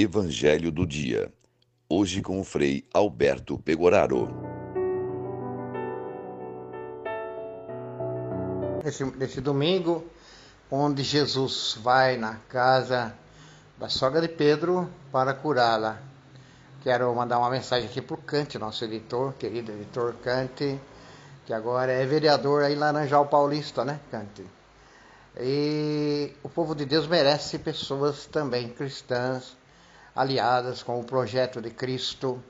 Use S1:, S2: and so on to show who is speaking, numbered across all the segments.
S1: Evangelho do Dia. Hoje com o Frei Alberto Pegoraro.
S2: Nesse, nesse domingo, onde Jesus vai na casa da sogra de Pedro para curá-la. Quero mandar uma mensagem aqui para o Cante, nosso editor, querido editor Cante, que agora é vereador aí em Laranjal Paulista, né, Cante? E o povo de Deus merece pessoas também cristãs, aliadas com o projeto de Cristo.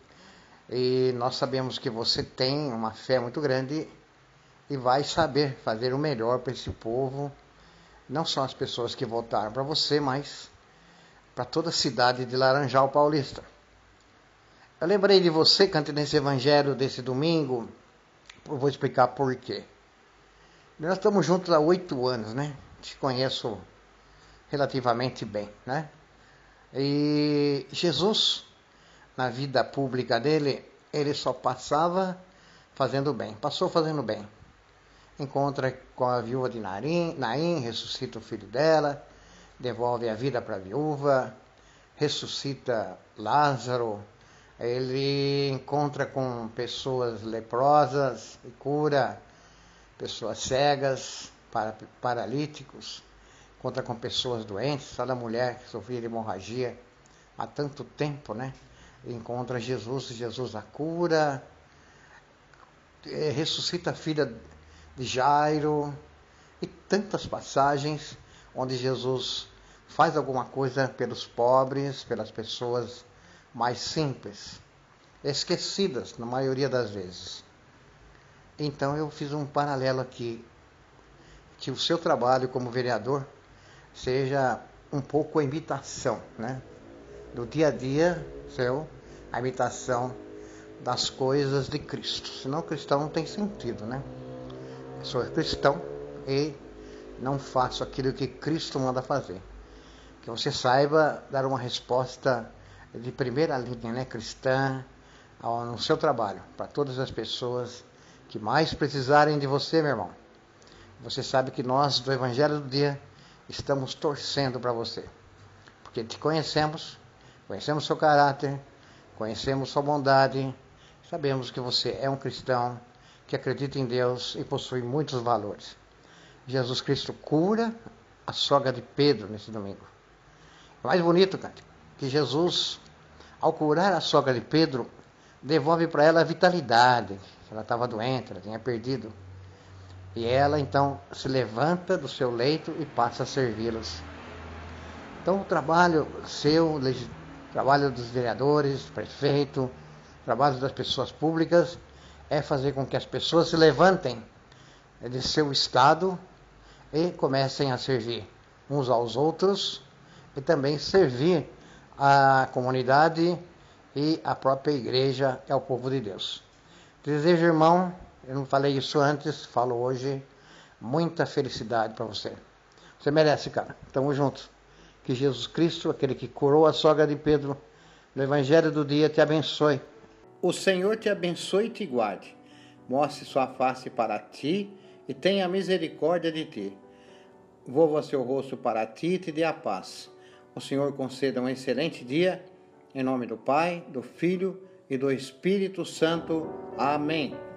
S2: E nós sabemos que você tem uma fé muito grande e vai saber fazer o melhor para esse povo. Não só as pessoas que votaram para você, mas para toda a cidade de Laranjal Paulista. Eu lembrei de você, cante nesse evangelho desse domingo. Eu vou explicar por quê. Nós estamos juntos há oito anos, né? Te conheço relativamente bem, né? E Jesus, na vida pública dele, ele só passava fazendo bem, passou fazendo bem. Encontra com a viúva de Naim, Naim ressuscita o filho dela, devolve a vida para a viúva, ressuscita Lázaro, ele encontra com pessoas leprosas e cura pessoas cegas, paralíticos, encontra com pessoas doentes, da mulher que sofria de hemorragia há tanto tempo, né? Encontra Jesus, Jesus a cura, é, ressuscita a filha de Jairo e tantas passagens onde Jesus faz alguma coisa pelos pobres, pelas pessoas mais simples, esquecidas na maioria das vezes. Então eu fiz um paralelo aqui, que o seu trabalho como vereador seja um pouco a imitação, né? Do dia a dia seu, a imitação das coisas de Cristo. Senão cristão não tem sentido, né? Eu sou cristão e não faço aquilo que Cristo manda fazer. Que você saiba dar uma resposta de primeira linha, né, cristã, no seu trabalho, para todas as pessoas que mais precisarem de você, meu irmão. Você sabe que nós do Evangelho do Dia estamos torcendo para você, porque te conhecemos, conhecemos seu caráter, conhecemos sua bondade, sabemos que você é um cristão que acredita em Deus e possui muitos valores. Jesus Cristo cura a sogra de Pedro nesse domingo. Mais bonito, cara, que Jesus, ao curar a sogra de Pedro, devolve para ela a vitalidade. Ela estava doente, ela tinha perdido. E ela então se levanta do seu leito e passa a servi-los. Então o trabalho seu, o trabalho dos vereadores, prefeito, trabalho das pessoas públicas é fazer com que as pessoas se levantem de seu estado e comecem a servir uns aos outros e também servir a comunidade e a própria igreja é o povo de Deus. Desejo, irmão, eu não falei isso antes, falo hoje, muita felicidade para você. Você merece, cara. Tamo juntos. Que Jesus Cristo, aquele que curou a sogra de Pedro, no Evangelho do dia, te abençoe.
S3: O Senhor te abençoe e te guarde. Mostre sua face para ti e tenha misericórdia de ti volva seu rosto para ti e te dê a paz. O Senhor conceda um excelente dia, em nome do Pai, do Filho e do Espírito Santo. Amém.